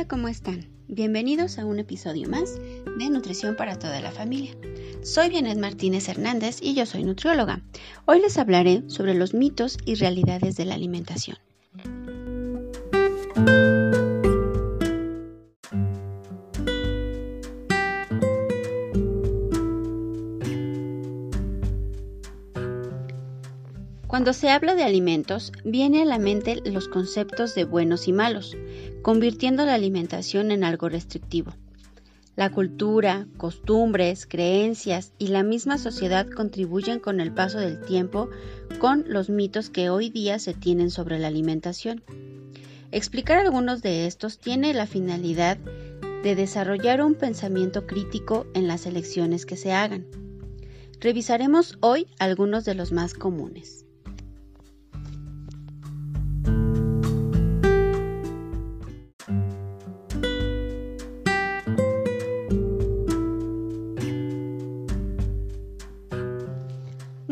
Hola, ¿cómo están? Bienvenidos a un episodio más de Nutrición para toda la familia. Soy Bienet Martínez Hernández y yo soy nutrióloga. Hoy les hablaré sobre los mitos y realidades de la alimentación. Cuando se habla de alimentos, viene a la mente los conceptos de buenos y malos, convirtiendo la alimentación en algo restrictivo. La cultura, costumbres, creencias y la misma sociedad contribuyen con el paso del tiempo con los mitos que hoy día se tienen sobre la alimentación. Explicar algunos de estos tiene la finalidad de desarrollar un pensamiento crítico en las elecciones que se hagan. Revisaremos hoy algunos de los más comunes.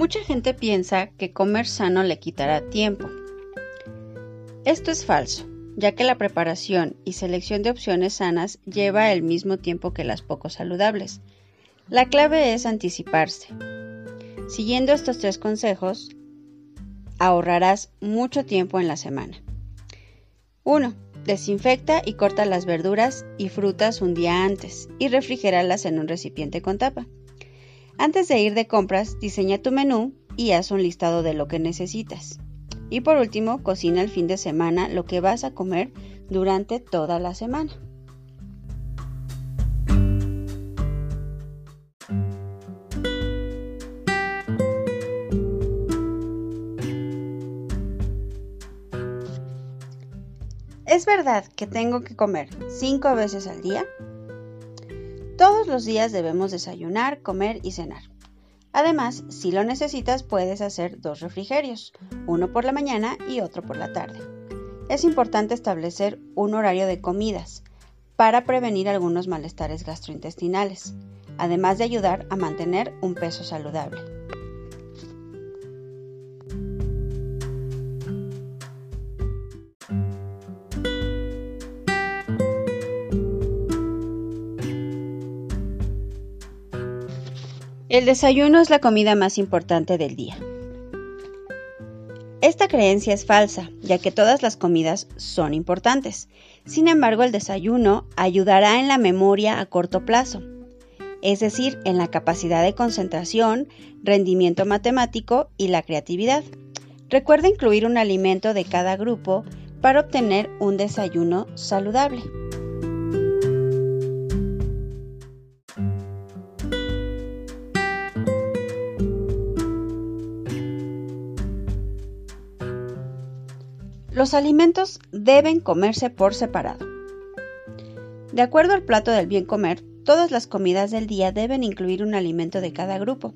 Mucha gente piensa que comer sano le quitará tiempo. Esto es falso, ya que la preparación y selección de opciones sanas lleva el mismo tiempo que las poco saludables. La clave es anticiparse. Siguiendo estos tres consejos, ahorrarás mucho tiempo en la semana. 1. Desinfecta y corta las verduras y frutas un día antes y refrigéralas en un recipiente con tapa. Antes de ir de compras, diseña tu menú y haz un listado de lo que necesitas. Y por último, cocina el fin de semana lo que vas a comer durante toda la semana. ¿Es verdad que tengo que comer cinco veces al día? Todos los días debemos desayunar, comer y cenar. Además, si lo necesitas, puedes hacer dos refrigerios, uno por la mañana y otro por la tarde. Es importante establecer un horario de comidas para prevenir algunos malestares gastrointestinales, además de ayudar a mantener un peso saludable. El desayuno es la comida más importante del día. Esta creencia es falsa, ya que todas las comidas son importantes. Sin embargo, el desayuno ayudará en la memoria a corto plazo, es decir, en la capacidad de concentración, rendimiento matemático y la creatividad. Recuerda incluir un alimento de cada grupo para obtener un desayuno saludable. Los alimentos deben comerse por separado. De acuerdo al plato del bien comer, todas las comidas del día deben incluir un alimento de cada grupo.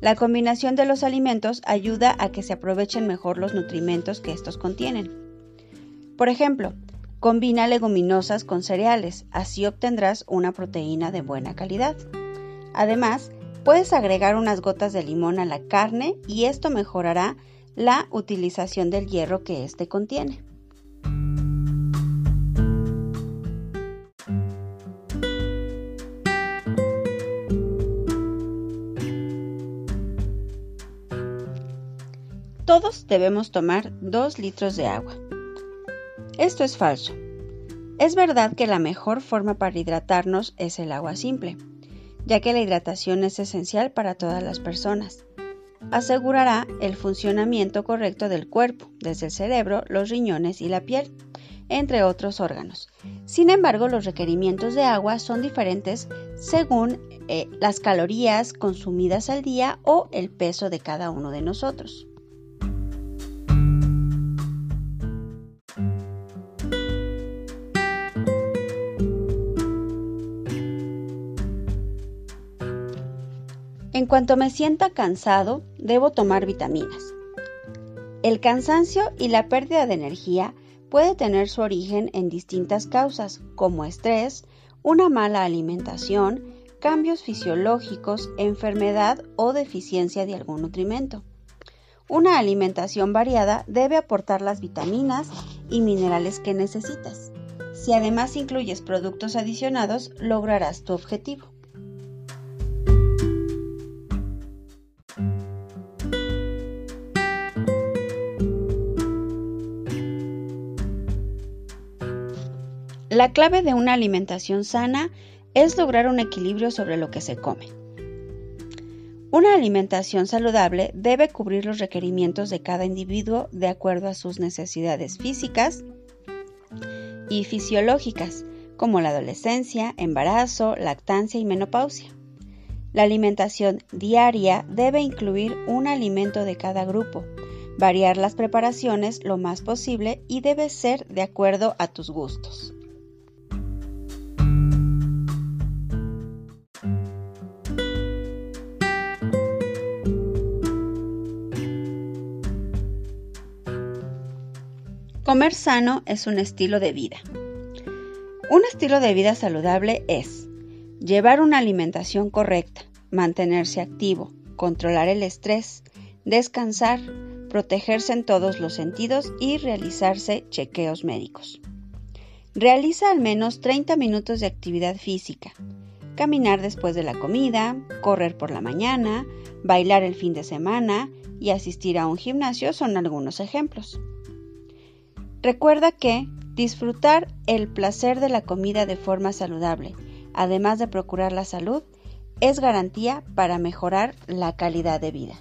La combinación de los alimentos ayuda a que se aprovechen mejor los nutrimentos que estos contienen. Por ejemplo, combina leguminosas con cereales, así obtendrás una proteína de buena calidad. Además, puedes agregar unas gotas de limón a la carne y esto mejorará la utilización del hierro que éste contiene. Todos debemos tomar 2 litros de agua. Esto es falso. Es verdad que la mejor forma para hidratarnos es el agua simple, ya que la hidratación es esencial para todas las personas asegurará el funcionamiento correcto del cuerpo, desde el cerebro, los riñones y la piel, entre otros órganos. Sin embargo, los requerimientos de agua son diferentes según eh, las calorías consumidas al día o el peso de cada uno de nosotros. En cuanto me sienta cansado, debo tomar vitaminas. El cansancio y la pérdida de energía puede tener su origen en distintas causas, como estrés, una mala alimentación, cambios fisiológicos, enfermedad o deficiencia de algún nutrimento. Una alimentación variada debe aportar las vitaminas y minerales que necesitas. Si además incluyes productos adicionados, lograrás tu objetivo. La clave de una alimentación sana es lograr un equilibrio sobre lo que se come. Una alimentación saludable debe cubrir los requerimientos de cada individuo de acuerdo a sus necesidades físicas y fisiológicas, como la adolescencia, embarazo, lactancia y menopausia. La alimentación diaria debe incluir un alimento de cada grupo, variar las preparaciones lo más posible y debe ser de acuerdo a tus gustos. Comer sano es un estilo de vida. Un estilo de vida saludable es llevar una alimentación correcta, mantenerse activo, controlar el estrés, descansar, protegerse en todos los sentidos y realizarse chequeos médicos. Realiza al menos 30 minutos de actividad física. Caminar después de la comida, correr por la mañana, bailar el fin de semana y asistir a un gimnasio son algunos ejemplos. Recuerda que disfrutar el placer de la comida de forma saludable, además de procurar la salud, es garantía para mejorar la calidad de vida.